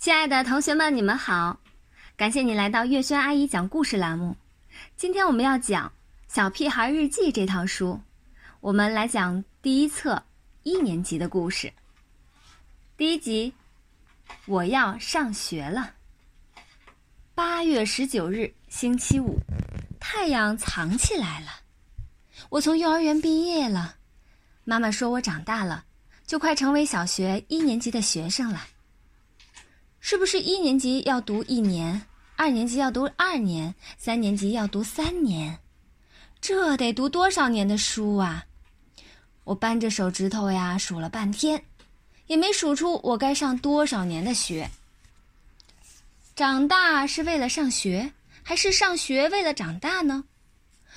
亲爱的同学们，你们好！感谢你来到月轩阿姨讲故事栏目。今天我们要讲《小屁孩日记》这套书，我们来讲第一册一年级的故事。第一集，我要上学了。八月十九日，星期五，太阳藏起来了。我从幼儿园毕业了，妈妈说我长大了，就快成为小学一年级的学生了。是不是一年级要读一年，二年级要读二年，三年级要读三年？这得读多少年的书啊！我扳着手指头呀数了半天，也没数出我该上多少年的学。长大是为了上学，还是上学为了长大呢？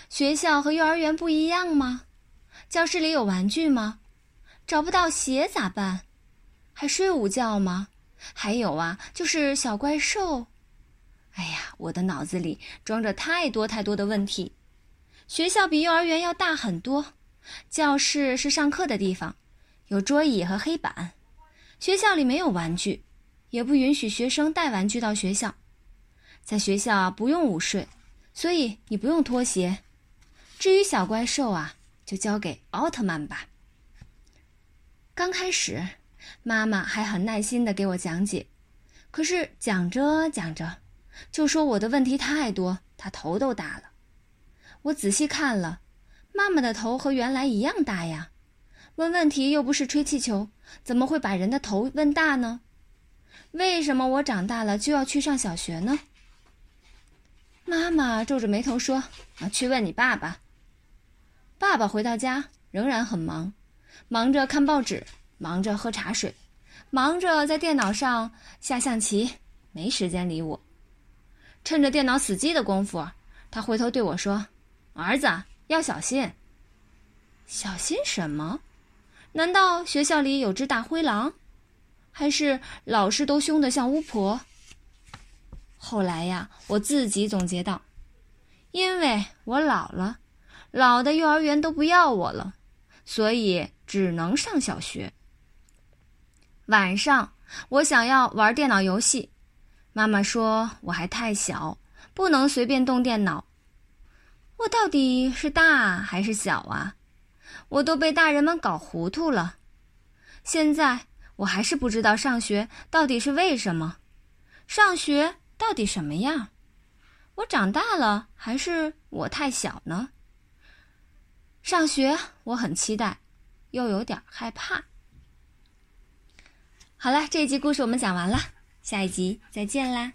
学校和幼儿园不一样吗？教室里有玩具吗？找不到鞋咋办？还睡午觉吗？还有啊，就是小怪兽。哎呀，我的脑子里装着太多太多的问题。学校比幼儿园要大很多，教室是上课的地方，有桌椅和黑板。学校里没有玩具，也不允许学生带玩具到学校。在学校不用午睡，所以你不用脱鞋。至于小怪兽啊，就交给奥特曼吧。刚开始。妈妈还很耐心地给我讲解，可是讲着讲着，就说我的问题太多，她头都大了。我仔细看了，妈妈的头和原来一样大呀。问问题又不是吹气球，怎么会把人的头问大呢？为什么我长大了就要去上小学呢？妈妈皱着眉头说：“啊，去问你爸爸。”爸爸回到家仍然很忙，忙着看报纸。忙着喝茶水，忙着在电脑上下象棋，没时间理我。趁着电脑死机的功夫，他回头对我说：“儿子要小心。”小心什么？难道学校里有只大灰狼？还是老师都凶得像巫婆？后来呀，我自己总结道：“因为我老了，老的幼儿园都不要我了，所以只能上小学。”晚上，我想要玩电脑游戏，妈妈说我还太小，不能随便动电脑。我到底是大还是小啊？我都被大人们搞糊涂了。现在我还是不知道上学到底是为什么，上学到底什么样？我长大了还是我太小呢？上学我很期待，又有点害怕。好了，这一集故事我们讲完了，下一集再见啦。